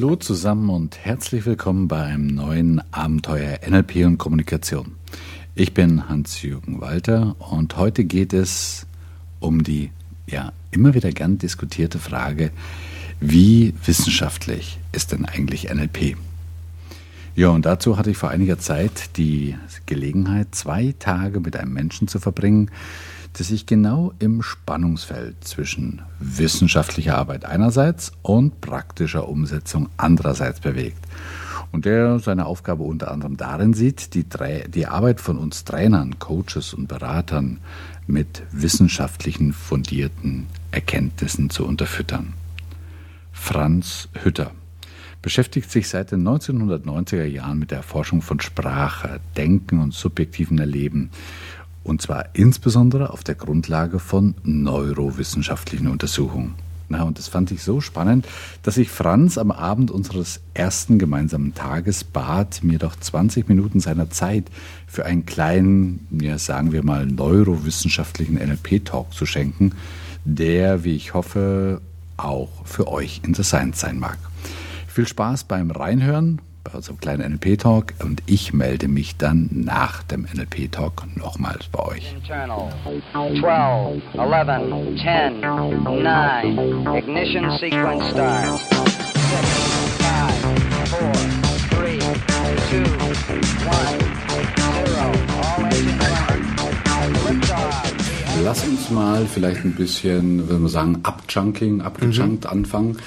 Hallo zusammen und herzlich willkommen bei einem neuen Abenteuer NLP und Kommunikation. Ich bin Hans-Jürgen Walter und heute geht es um die ja immer wieder gern diskutierte Frage, wie wissenschaftlich ist denn eigentlich NLP? Ja, und dazu hatte ich vor einiger Zeit die Gelegenheit, zwei Tage mit einem Menschen zu verbringen, der sich genau im Spannungsfeld zwischen wissenschaftlicher Arbeit einerseits und praktischer Umsetzung andererseits bewegt. Und der seine Aufgabe unter anderem darin sieht, die, die Arbeit von uns Trainern, Coaches und Beratern mit wissenschaftlichen fundierten Erkenntnissen zu unterfüttern. Franz Hütter beschäftigt sich seit den 1990er Jahren mit der Erforschung von Sprache, Denken und subjektiven Erleben. Und zwar insbesondere auf der Grundlage von neurowissenschaftlichen Untersuchungen. Na, und das fand ich so spannend, dass ich Franz am Abend unseres ersten gemeinsamen Tages bat, mir doch 20 Minuten seiner Zeit für einen kleinen, ja, sagen wir mal, neurowissenschaftlichen NLP-Talk zu schenken, der, wie ich hoffe, auch für euch interessant sein mag. Viel Spaß beim Reinhören bei unserem kleinen NLP-Talk und ich melde mich dann nach dem NLP-Talk nochmals bei euch. Internal. 12, 11, 10, 9, Ignition Sequence starts. 6, 5, 4, 3, 2, 1, 0. All engines running. Lass uns mal vielleicht ein bisschen, wenn wir sagen, abjunking, abgejunkt mhm. anfangen.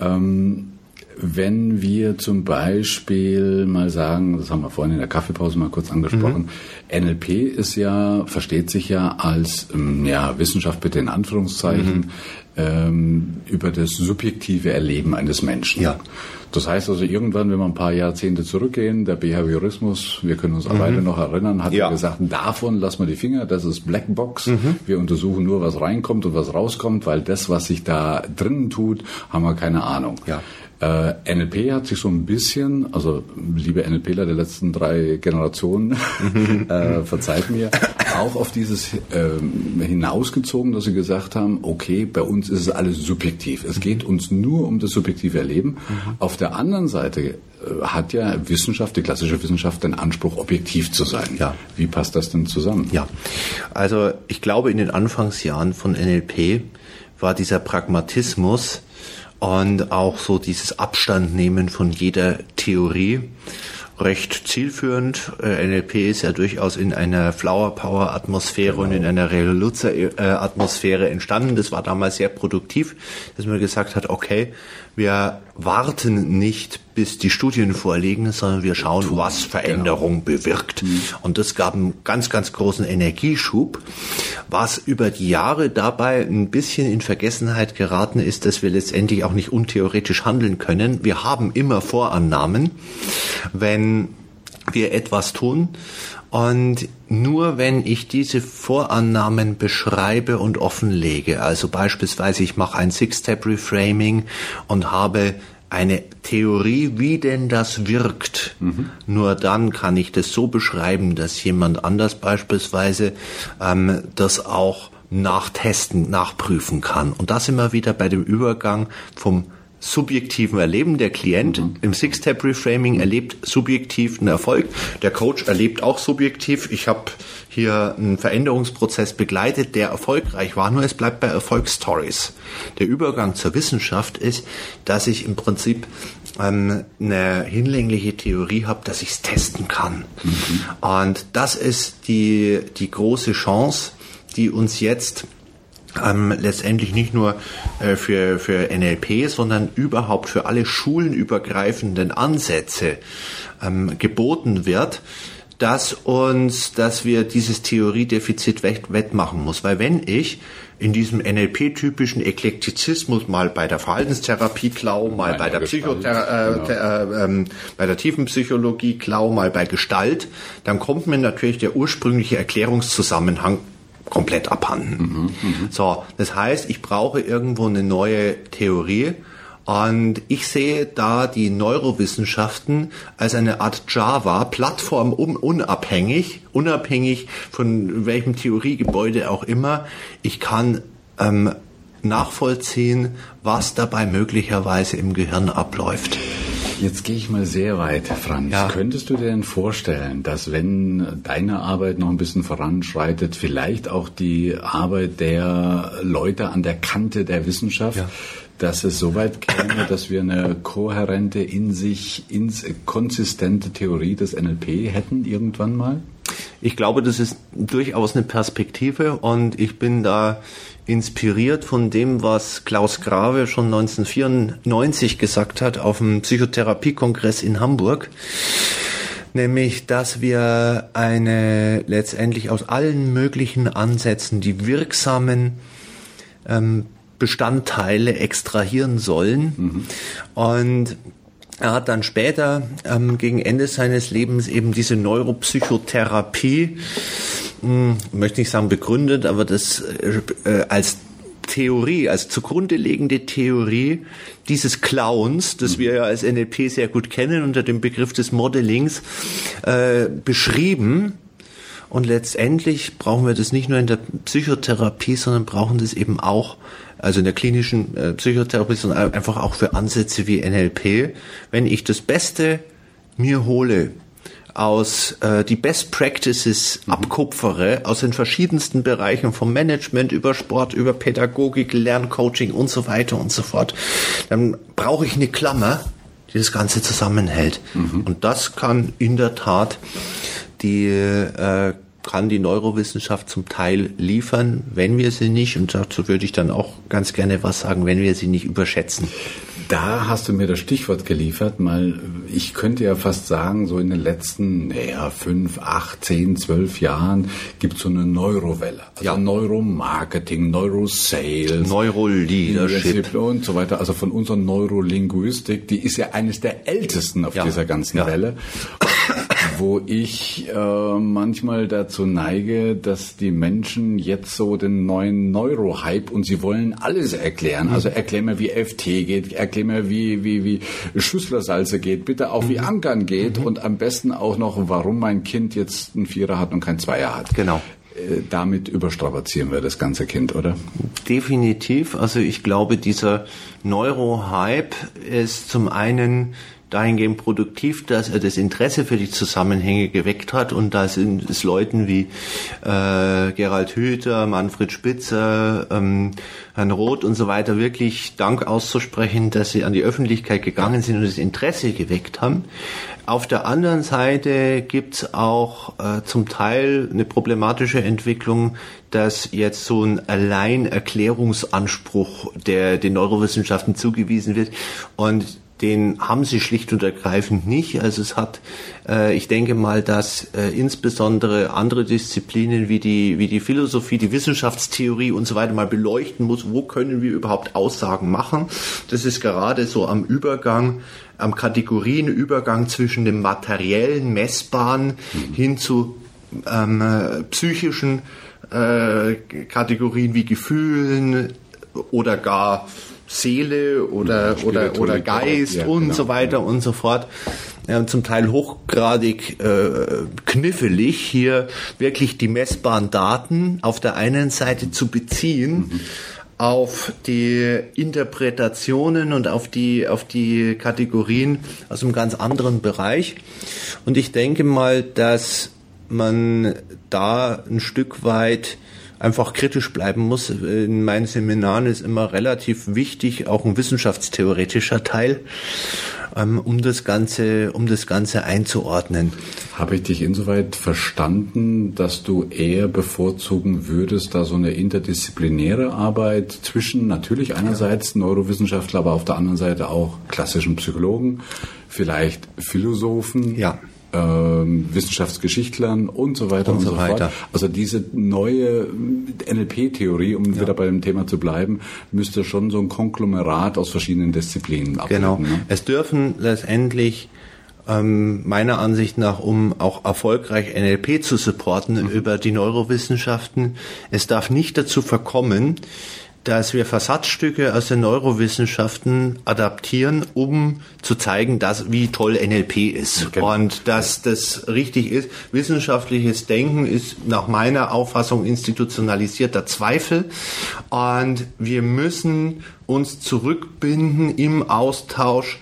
Ähm, wenn wir zum Beispiel mal sagen, das haben wir vorhin in der Kaffeepause mal kurz angesprochen, mhm. NLP ist ja, versteht sich ja als ähm, ja, Wissenschaft bitte in Anführungszeichen mhm. ähm, über das subjektive Erleben eines Menschen. Ja. Das heißt also irgendwann, wenn wir ein paar Jahrzehnte zurückgehen, der Behaviorismus, wir können uns mhm. beide noch erinnern, hat ja. gesagt, davon lassen wir die Finger, das ist Blackbox. Mhm. Wir untersuchen nur, was reinkommt und was rauskommt, weil das, was sich da drinnen tut, haben wir keine Ahnung. Ja. Äh, NLP hat sich so ein bisschen, also liebe NLPler der letzten drei Generationen, äh, verzeiht mir, auch auf dieses äh, hinausgezogen, dass sie gesagt haben, okay, bei uns ist es alles subjektiv. Es geht uns nur um das subjektive Erleben. Mhm. Auf der anderen Seite äh, hat ja Wissenschaft, die klassische Wissenschaft, den Anspruch, objektiv zu sein. Ja. Wie passt das denn zusammen? Ja, also ich glaube, in den Anfangsjahren von NLP war dieser Pragmatismus, und auch so dieses Abstand nehmen von jeder Theorie recht zielführend. Äh, NLP ist ja durchaus in einer Flower Power Atmosphäre genau. und in einer Revoluzzer Atmosphäre entstanden. Das war damals sehr produktiv, dass man gesagt hat, okay, wir warten nicht, bis die Studien vorliegen, sondern wir schauen, was Veränderung genau. bewirkt. Mhm. Und das gab einen ganz, ganz großen Energieschub. Was über die Jahre dabei ein bisschen in Vergessenheit geraten ist, dass wir letztendlich auch nicht untheoretisch handeln können. Wir haben immer Vorannahmen, wenn wir etwas tun. Und nur wenn ich diese Vorannahmen beschreibe und offenlege, also beispielsweise ich mache ein Six-Step-Reframing und habe eine Theorie, wie denn das wirkt. Mhm. Nur dann kann ich das so beschreiben, dass jemand anders beispielsweise ähm, das auch nachtesten, nachprüfen kann. Und das immer wieder bei dem Übergang vom subjektiven Erleben. Der Klient mhm. im Six-Step-Reframing erlebt subjektiv einen Erfolg. Der Coach erlebt auch subjektiv. Ich habe hier einen Veränderungsprozess begleitet, der erfolgreich war, nur es bleibt bei Erfolgsstories. Der Übergang zur Wissenschaft ist, dass ich im Prinzip ähm, eine hinlängliche Theorie habe, dass ich es testen kann. Mhm. Und das ist die, die große Chance, die uns jetzt ähm, letztendlich nicht nur äh, für, für NLP, sondern überhaupt für alle schulenübergreifenden Ansätze ähm, geboten wird, dass uns, dass wir dieses Theoriedefizit wettmachen muss. Weil wenn ich in diesem NLP-typischen Eklektizismus mal bei der Verhaltenstherapie klau, mal bei der, Psychother genau. äh, äh, bei der Tiefenpsychologie klau, mal bei Gestalt, dann kommt mir natürlich der ursprüngliche Erklärungszusammenhang komplett abhanden. Mhm, mh. So, das heißt, ich brauche irgendwo eine neue Theorie. Und ich sehe da die Neurowissenschaften als eine Art Java, Plattform um, unabhängig, unabhängig von welchem Theoriegebäude auch immer. Ich kann ähm, nachvollziehen, was dabei möglicherweise im Gehirn abläuft. Jetzt gehe ich mal sehr weit, Franz. Ja. Könntest du dir denn vorstellen, dass wenn deine Arbeit noch ein bisschen voranschreitet, vielleicht auch die Arbeit der Leute an der Kante der Wissenschaft, ja. Dass es so weit käme, dass wir eine kohärente, in sich ins, konsistente Theorie des NLP hätten irgendwann mal? Ich glaube, das ist durchaus eine Perspektive und ich bin da inspiriert von dem, was Klaus Grave schon 1994 gesagt hat auf dem Psychotherapiekongress in Hamburg. Nämlich, dass wir eine letztendlich aus allen möglichen Ansätzen die wirksamen ähm, Bestandteile extrahieren sollen. Mhm. Und er hat dann später ähm, gegen Ende seines Lebens eben diese Neuropsychotherapie hm, möchte nicht sagen begründet, aber das äh, äh, als Theorie, als zugrunde liegende Theorie dieses Clowns, das wir ja als NLP sehr gut kennen, unter dem Begriff des Modellings, äh, beschrieben. Und letztendlich brauchen wir das nicht nur in der Psychotherapie, sondern brauchen das eben auch, also in der klinischen äh, Psychotherapie, sondern einfach auch für Ansätze wie NLP. Wenn ich das Beste mir hole aus äh, die Best Practices abkupfere aus den verschiedensten Bereichen vom Management über Sport, über Pädagogik, Lerncoaching und so weiter und so fort, dann brauche ich eine Klammer, die das Ganze zusammenhält. Mhm. Und das kann in der Tat die äh, kann die Neurowissenschaft zum Teil liefern, wenn wir sie nicht, und dazu würde ich dann auch ganz gerne was sagen, wenn wir sie nicht überschätzen. Da hast du mir das Stichwort geliefert, mal, ich könnte ja fast sagen, so in den letzten, naja, fünf, acht, zehn, zwölf Jahren gibt es so eine Neurowelle. Also ja. Neuromarketing, Neurosales, Neuroleadership und so weiter. Also von unserer Neurolinguistik, die ist ja eines der ältesten auf ja. dieser ganzen ja. Welle wo ich äh, manchmal dazu neige, dass die Menschen jetzt so den neuen Neuro-Hype und sie wollen alles erklären. Also mhm. erklär mir, wie FT geht, erklär mir, wie, wie, wie Schüsslersalze geht, bitte auch wie mhm. Ankern geht mhm. und am besten auch noch, warum mein Kind jetzt einen Vierer hat und kein Zweier hat. Genau äh, damit überstrapazieren wir das ganze Kind, oder? Definitiv. Also ich glaube, dieser Neuro-Hype ist zum einen dahingehend produktiv, dass er das Interesse für die Zusammenhänge geweckt hat und da sind es Leuten wie äh, Gerald Hüther, Manfred Spitzer, ähm, Herrn Roth und so weiter wirklich Dank auszusprechen, dass sie an die Öffentlichkeit gegangen sind und das Interesse geweckt haben. Auf der anderen Seite gibt's auch äh, zum Teil eine problematische Entwicklung, dass jetzt so ein Alleinerklärungsanspruch, der den Neurowissenschaften zugewiesen wird und den haben sie schlicht und ergreifend nicht. Also es hat, äh, ich denke mal, dass äh, insbesondere andere Disziplinen wie die, wie die Philosophie, die Wissenschaftstheorie und so weiter mal beleuchten muss, wo können wir überhaupt Aussagen machen. Das ist gerade so am Übergang, am Kategorienübergang zwischen dem materiellen, messbaren mhm. hin zu ähm, äh, psychischen äh, Kategorien wie Gefühlen oder gar Seele oder, ja, oder, oder Geist ja, und genau. so weiter und so fort. Ja, zum Teil hochgradig äh, knifflig, hier wirklich die messbaren Daten auf der einen Seite zu beziehen. Mhm auf die Interpretationen und auf die, auf die Kategorien aus einem ganz anderen Bereich. Und ich denke mal, dass man da ein Stück weit einfach kritisch bleiben muss. In meinen Seminaren ist immer relativ wichtig, auch ein wissenschaftstheoretischer Teil, ähm, um das Ganze, um das Ganze einzuordnen. Habe ich dich insoweit verstanden, dass du eher bevorzugen würdest, da so eine interdisziplinäre Arbeit zwischen natürlich einerseits Neurowissenschaftler, aber auf der anderen Seite auch klassischen Psychologen, vielleicht Philosophen, ja ähm, Wissenschaftsgeschichtlern und so weiter und, und so, weiter. Fort. Also diese neue NLP-Theorie, um ja. wieder bei dem Thema zu bleiben, müsste schon so ein Konglomerat aus verschiedenen Disziplinen abbilden. Genau. Ne? Es dürfen letztendlich ähm, meiner Ansicht nach, um auch erfolgreich NLP zu supporten mhm. über die Neurowissenschaften, es darf nicht dazu verkommen, dass wir Versatzstücke aus den Neurowissenschaften adaptieren, um zu zeigen, dass, wie toll NLP ist. Okay. Und dass das richtig ist. Wissenschaftliches Denken ist nach meiner Auffassung institutionalisierter Zweifel. Und wir müssen uns zurückbinden im Austausch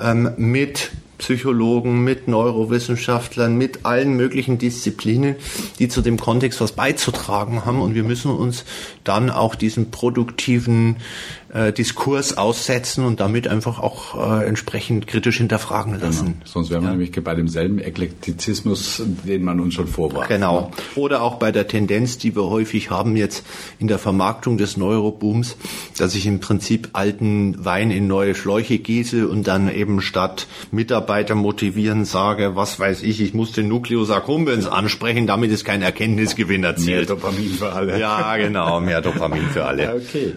ähm, mit Psychologen, mit Neurowissenschaftlern, mit allen möglichen Disziplinen, die zu dem Kontext was beizutragen haben. Und wir müssen uns dann auch diesen produktiven äh, Diskurs aussetzen und damit einfach auch äh, entsprechend kritisch hinterfragen genau. lassen. Genau. Sonst wären wir ja. nämlich bei demselben Eklektizismus, den man uns schon vorwarf. Genau. Oder auch bei der Tendenz, die wir häufig haben jetzt in der Vermarktung des Neurobooms, dass ich im Prinzip alten Wein in neue Schläuche gieße und dann eben statt Mitarbeiter motivieren sage, was weiß ich, ich muss den Nucleus accumbens ansprechen, damit ist kein Erkenntnisgewinn erzielt. Mehr Dopamin für alle. Ja, genau, mehr Dopamin für alle. Okay.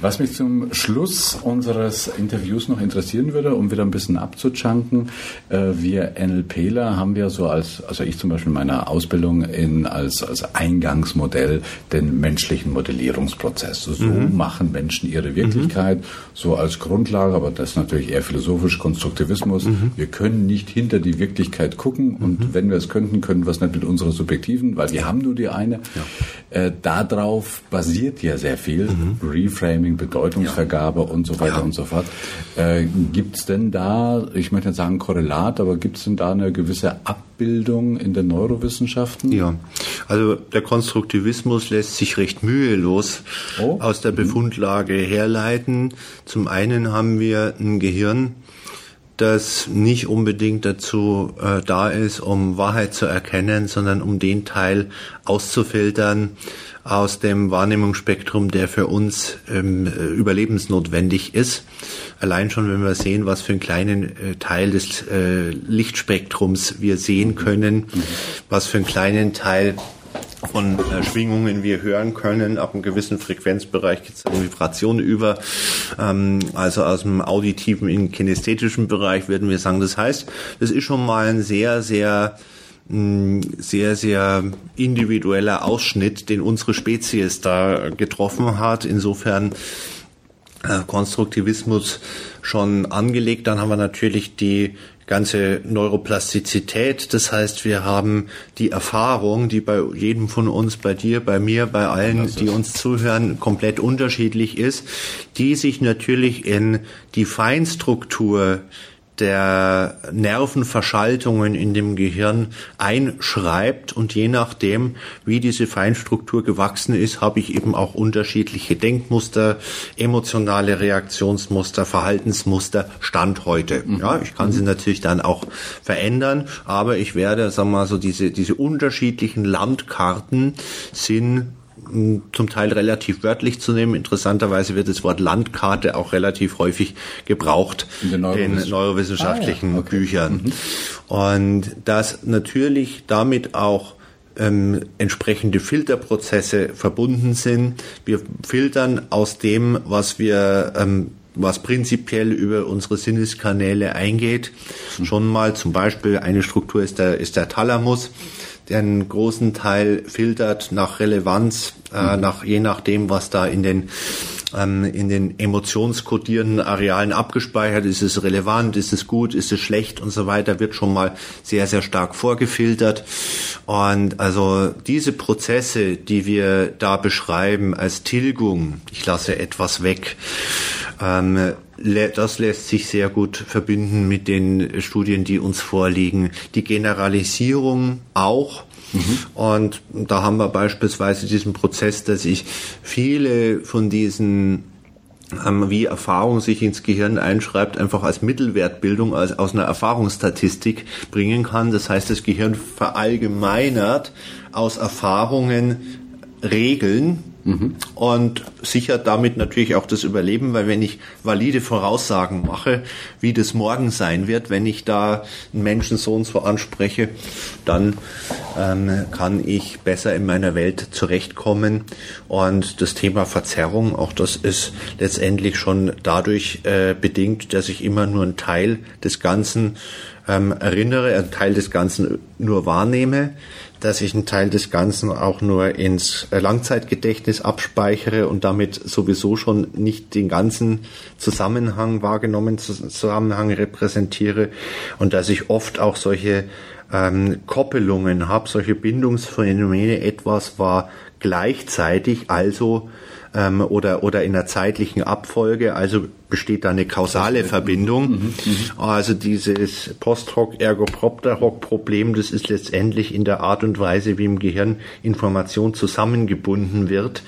Was mich zum Schluss unseres Interviews noch interessieren würde, um wieder ein bisschen abzuchunken. Äh, wir NLPler haben wir so als, also ich zum Beispiel in meiner Ausbildung in, als, als Eingangsmodell den menschlichen Modellierungsprozess. So mhm. machen Menschen ihre Wirklichkeit, mhm. so als Grundlage, aber das ist natürlich eher philosophisch, Konstruktivismus. Mhm. Wir können nicht hinter die Wirklichkeit gucken und mhm. wenn wir es könnten, können wir es nicht mit unserer subjektiven, weil wir haben nur die eine. Ja. Äh, darauf basiert ja sehr viel. Mhm. Reframing, Bedeutung Leistungsvergabe ja. und so weiter ja. und so fort. Äh, gibt es denn da, ich möchte nicht sagen Korrelat, aber gibt es denn da eine gewisse Abbildung in den Neurowissenschaften? Ja, also der Konstruktivismus lässt sich recht mühelos oh. aus der mhm. Befundlage herleiten. Zum einen haben wir ein Gehirn, das nicht unbedingt dazu äh, da ist, um Wahrheit zu erkennen, sondern um den Teil auszufiltern, aus dem Wahrnehmungsspektrum, der für uns ähm, überlebensnotwendig ist. Allein schon, wenn wir sehen, was für einen kleinen äh, Teil des äh, Lichtspektrums wir sehen können, was für einen kleinen Teil von äh, Schwingungen wir hören können. Ab einem gewissen Frequenzbereich geht es Vibration über. Ähm, also aus dem auditiven in kinästhetischen Bereich würden wir sagen. Das heißt, das ist schon mal ein sehr, sehr sehr, sehr individueller Ausschnitt, den unsere Spezies da getroffen hat. Insofern äh, Konstruktivismus schon angelegt. Dann haben wir natürlich die ganze Neuroplastizität. Das heißt, wir haben die Erfahrung, die bei jedem von uns, bei dir, bei mir, bei allen, die uns zuhören, komplett unterschiedlich ist, die sich natürlich in die Feinstruktur der Nervenverschaltungen in dem Gehirn einschreibt und je nachdem, wie diese Feinstruktur gewachsen ist, habe ich eben auch unterschiedliche Denkmuster, emotionale Reaktionsmuster, Verhaltensmuster Stand heute. Mhm. Ja, ich kann sie natürlich dann auch verändern, aber ich werde, sagen wir mal so, diese, diese unterschiedlichen Landkarten sind zum Teil relativ wörtlich zu nehmen. Interessanterweise wird das Wort Landkarte auch relativ häufig gebraucht in den, Neurowiss neurowissenschaftlichen ah, ja. okay. Büchern. Mhm. Und das natürlich damit auch ähm, entsprechende Filterprozesse verbunden sind. Wir filtern aus dem, was wir ähm, was prinzipiell über unsere Sinneskanäle eingeht. Mhm. Schon mal zum Beispiel eine Struktur ist der, ist der Thalamus der einen großen Teil filtert nach Relevanz, äh, mhm. nach je nachdem, was da in den ähm, in den emotionskodierenden Arealen abgespeichert ist. Ist es relevant, ist es gut, ist es schlecht und so weiter, wird schon mal sehr, sehr stark vorgefiltert. Und also diese Prozesse, die wir da beschreiben als Tilgung, ich lasse etwas weg, ähm, das lässt sich sehr gut verbinden mit den Studien, die uns vorliegen. Die Generalisierung auch. Mhm. Und da haben wir beispielsweise diesen Prozess, dass ich viele von diesen ähm, wie Erfahrung sich ins Gehirn einschreibt, einfach als Mittelwertbildung, als aus einer Erfahrungsstatistik bringen kann. Das heißt, das Gehirn verallgemeinert aus Erfahrungen Regeln, Mhm. Und sichert damit natürlich auch das Überleben, weil wenn ich valide Voraussagen mache, wie das morgen sein wird, wenn ich da einen Menschen so und so anspreche, dann ähm, kann ich besser in meiner Welt zurechtkommen. Und das Thema Verzerrung, auch das ist letztendlich schon dadurch äh, bedingt, dass ich immer nur einen Teil des Ganzen ähm, erinnere, einen Teil des Ganzen nur wahrnehme, dass ich einen Teil des Ganzen auch nur ins Langzeitgedächtnis abspeichere und damit sowieso schon nicht den ganzen Zusammenhang wahrgenommen, Zusammenhang repräsentiere und dass ich oft auch solche ähm, Koppelungen habe, solche Bindungsphänomene, etwas war gleichzeitig, also ähm, oder, oder in einer zeitlichen Abfolge, also besteht da eine kausale Verbindung. Mhm, mhm, also dieses Post-Hoc-Ergo-Propter-Hoc-Problem, das ist letztendlich in der Art und Weise, wie im Gehirn Information zusammengebunden wird,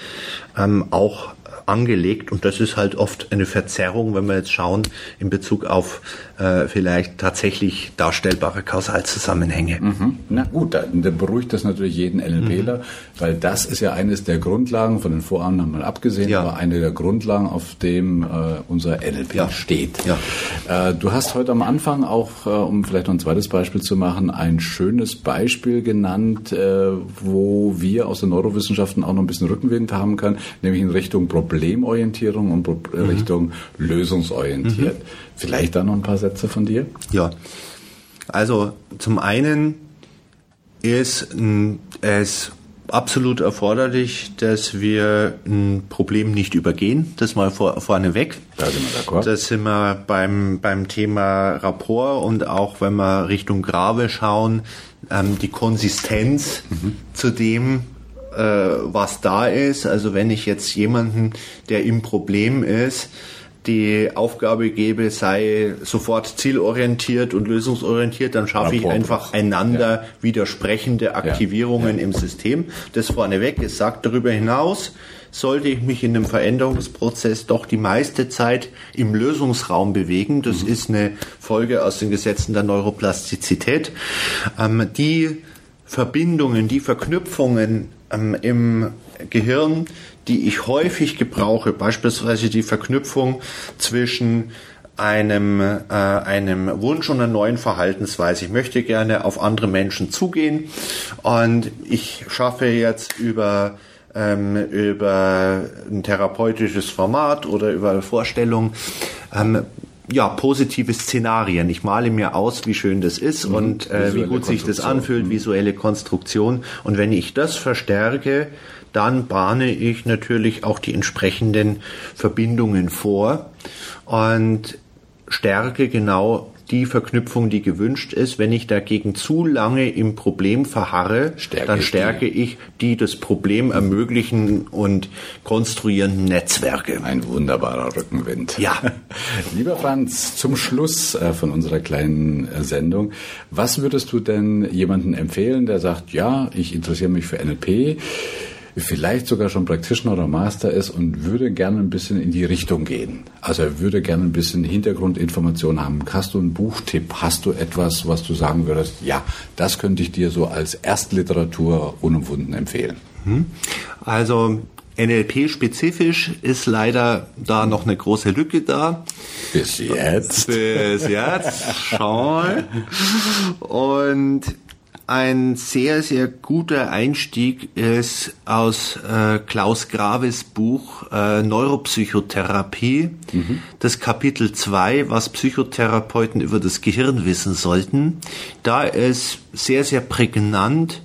ähm, auch angelegt und das ist halt oft eine Verzerrung, wenn wir jetzt schauen in Bezug auf äh, vielleicht tatsächlich darstellbare Kausalzusammenhänge. Mhm. Na gut, dann, dann, beruhigt das natürlich jeden NLPler, mhm. weil das ist ja eines der Grundlagen, von den Vorahnen mal abgesehen, ja. aber eine der Grundlagen, auf dem äh, unser NLP ja. steht. Ja. Äh, du hast heute am Anfang auch, äh, um vielleicht noch ein zweites Beispiel zu machen, ein schönes Beispiel genannt, äh, wo wir aus den Neurowissenschaften auch noch ein bisschen Rückenwind haben können, nämlich in Richtung Problemorientierung und Pro mhm. Richtung lösungsorientiert. Mhm. Vielleicht da noch ein paar Sätze von dir? Ja. Also zum einen ist es absolut erforderlich, dass wir ein Problem nicht übergehen. Das mal vor, vorneweg. Da sind wir d'accord. Das sind wir beim, beim Thema Rapport und auch wenn wir Richtung Grave schauen, ähm, die Konsistenz mhm. zu dem, äh, was da ist. Also wenn ich jetzt jemanden, der im Problem ist, die Aufgabe gebe, sei sofort zielorientiert und lösungsorientiert, dann schaffe ich einfach einander widersprechende Aktivierungen im System. Das vorneweg. Es sagt darüber hinaus, sollte ich mich in einem Veränderungsprozess doch die meiste Zeit im Lösungsraum bewegen. Das mhm. ist eine Folge aus den Gesetzen der Neuroplastizität. Ähm, die Verbindungen, die Verknüpfungen ähm, im Gehirn, die ich häufig gebrauche, beispielsweise die Verknüpfung zwischen einem, äh, einem Wunsch und einer neuen Verhaltensweise. Ich möchte gerne auf andere Menschen zugehen und ich schaffe jetzt über ähm, über ein therapeutisches Format oder über eine Vorstellung ähm, ja, positive Szenarien. Ich male mir aus, wie schön das ist mhm. und äh, wie gut sich das anfühlt, mhm. visuelle Konstruktion. Und wenn ich das verstärke, dann bahne ich natürlich auch die entsprechenden Verbindungen vor und stärke genau die Verknüpfung, die gewünscht ist. Wenn ich dagegen zu lange im Problem verharre, stärke dann stärke die. ich die das Problem ermöglichen und konstruierenden Netzwerke. Ein wunderbarer Rückenwind. Ja. Lieber Franz, zum Schluss äh, von unserer kleinen äh, Sendung, was würdest du denn jemanden empfehlen, der sagt, ja, ich interessiere mich für NLP, vielleicht sogar schon Practitioner oder Master ist und würde gerne ein bisschen in die Richtung gehen. Also er würde gerne ein bisschen Hintergrundinformationen haben. Hast du einen Buchtipp? Hast du etwas, was du sagen würdest, ja, das könnte ich dir so als Erstliteratur unumwunden empfehlen? Hm? Also NLP-spezifisch ist leider da noch eine große Lücke da. Bis jetzt. Bis jetzt. Schau. Und ein sehr, sehr guter Einstieg ist aus äh, Klaus Graves Buch äh, Neuropsychotherapie, mhm. das Kapitel 2, was Psychotherapeuten über das Gehirn wissen sollten. Da ist sehr, sehr prägnant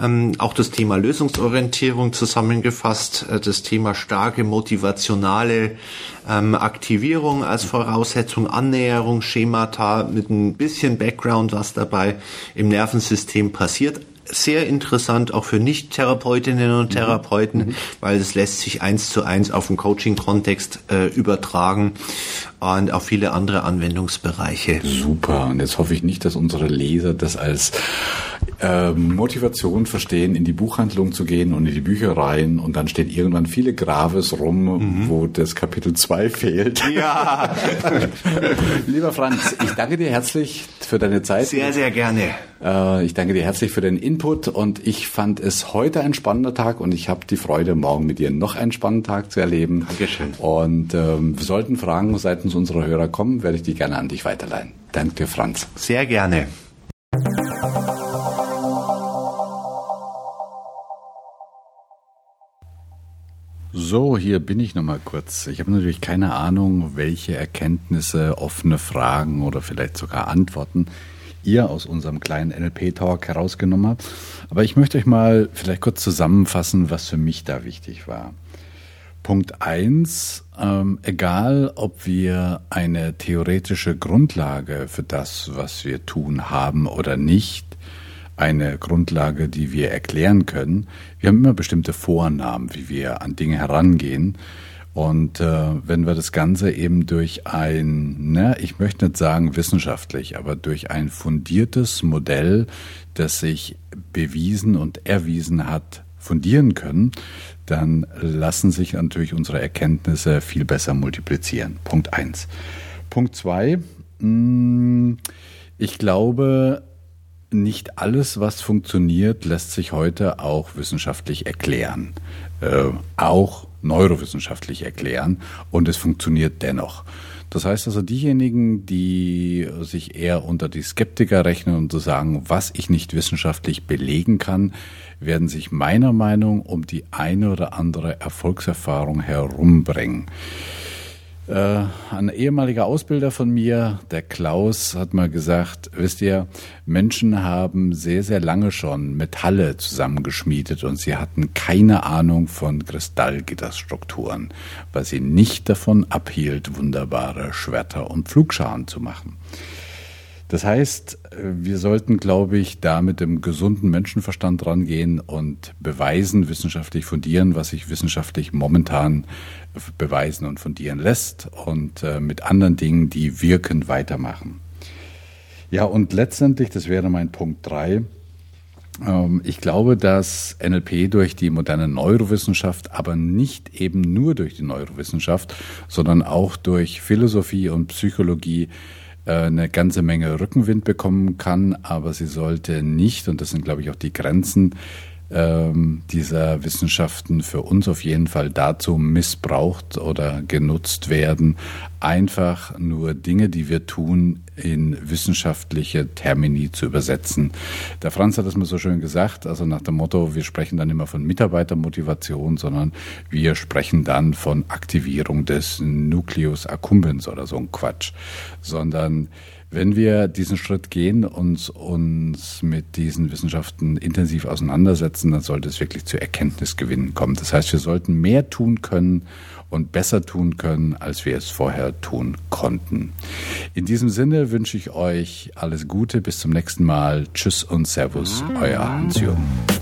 ähm, auch das Thema Lösungsorientierung zusammengefasst, äh, das Thema starke motivationale ähm, Aktivierung als Voraussetzung, Annäherung, Schemata mit ein bisschen Background, was dabei im Nervensystem passiert sehr interessant auch für Nicht-Therapeutinnen und mhm. Therapeuten, mhm. weil es lässt sich eins zu eins auf den Coaching-Kontext äh, übertragen und auf viele andere Anwendungsbereiche. Super. Und jetzt hoffe ich nicht, dass unsere Leser das als äh, Motivation verstehen, in die Buchhandlung zu gehen und in die Büchereien und dann steht irgendwann viele Graves rum, mhm. wo das Kapitel 2 fehlt. Ja. Lieber Franz, ich danke dir herzlich für deine Zeit. Sehr, sehr gerne. Äh, ich danke dir herzlich für den Input und ich fand es heute ein spannender Tag und ich habe die Freude, morgen mit dir noch einen spannenden Tag zu erleben. Dankeschön. Und ähm, sollten Fragen seitens unserer Hörer kommen, werde ich die gerne an dich weiterleiten. Danke dir, Franz. Sehr gerne. So, hier bin ich nochmal kurz. Ich habe natürlich keine Ahnung, welche Erkenntnisse, offene Fragen oder vielleicht sogar Antworten ihr aus unserem kleinen NLP-Talk herausgenommen habt. Aber ich möchte euch mal vielleicht kurz zusammenfassen, was für mich da wichtig war. Punkt eins: ähm, egal ob wir eine theoretische Grundlage für das, was wir tun, haben oder nicht, eine Grundlage, die wir erklären können. Wir haben immer bestimmte Vornamen, wie wir an Dinge herangehen. Und äh, wenn wir das Ganze eben durch ein, ne, ich möchte nicht sagen wissenschaftlich, aber durch ein fundiertes Modell, das sich bewiesen und erwiesen hat, fundieren können, dann lassen sich natürlich unsere Erkenntnisse viel besser multiplizieren. Punkt eins. Punkt zwei. Hm, ich glaube, nicht alles, was funktioniert, lässt sich heute auch wissenschaftlich erklären. Äh, auch neurowissenschaftlich erklären und es funktioniert dennoch. Das heißt also, diejenigen, die sich eher unter die Skeptiker rechnen und zu so sagen, was ich nicht wissenschaftlich belegen kann, werden sich meiner Meinung um die eine oder andere Erfolgserfahrung herumbringen. Äh, ein ehemaliger Ausbilder von mir, der Klaus, hat mal gesagt, wisst ihr, Menschen haben sehr, sehr lange schon Metalle zusammengeschmiedet und sie hatten keine Ahnung von Kristallgitterstrukturen, weil sie nicht davon abhielt, wunderbare Schwerter und Pflugscharen zu machen. Das heißt, wir sollten, glaube ich, da mit dem gesunden Menschenverstand rangehen und beweisen, wissenschaftlich fundieren, was sich wissenschaftlich momentan beweisen und fundieren lässt und äh, mit anderen Dingen, die wirkend weitermachen. Ja, und letztendlich, das wäre mein Punkt drei. Ähm, ich glaube, dass NLP durch die moderne Neurowissenschaft, aber nicht eben nur durch die Neurowissenschaft, sondern auch durch Philosophie und Psychologie eine ganze Menge Rückenwind bekommen kann, aber sie sollte nicht, und das sind, glaube ich, auch die Grenzen, ähm, dieser Wissenschaften für uns auf jeden Fall dazu missbraucht oder genutzt werden, einfach nur Dinge, die wir tun, in wissenschaftliche Termini zu übersetzen. Der Franz hat das mal so schön gesagt, also nach dem Motto, wir sprechen dann immer von Mitarbeitermotivation, sondern wir sprechen dann von Aktivierung des Nucleus accumbens oder so ein Quatsch, sondern wenn wir diesen Schritt gehen und uns mit diesen Wissenschaften intensiv auseinandersetzen, dann sollte es wirklich zu Erkenntnisgewinnen kommen. Das heißt, wir sollten mehr tun können und besser tun können, als wir es vorher tun konnten. In diesem Sinne wünsche ich euch alles Gute. Bis zum nächsten Mal. Tschüss und Servus, euer Hans-Jürgen.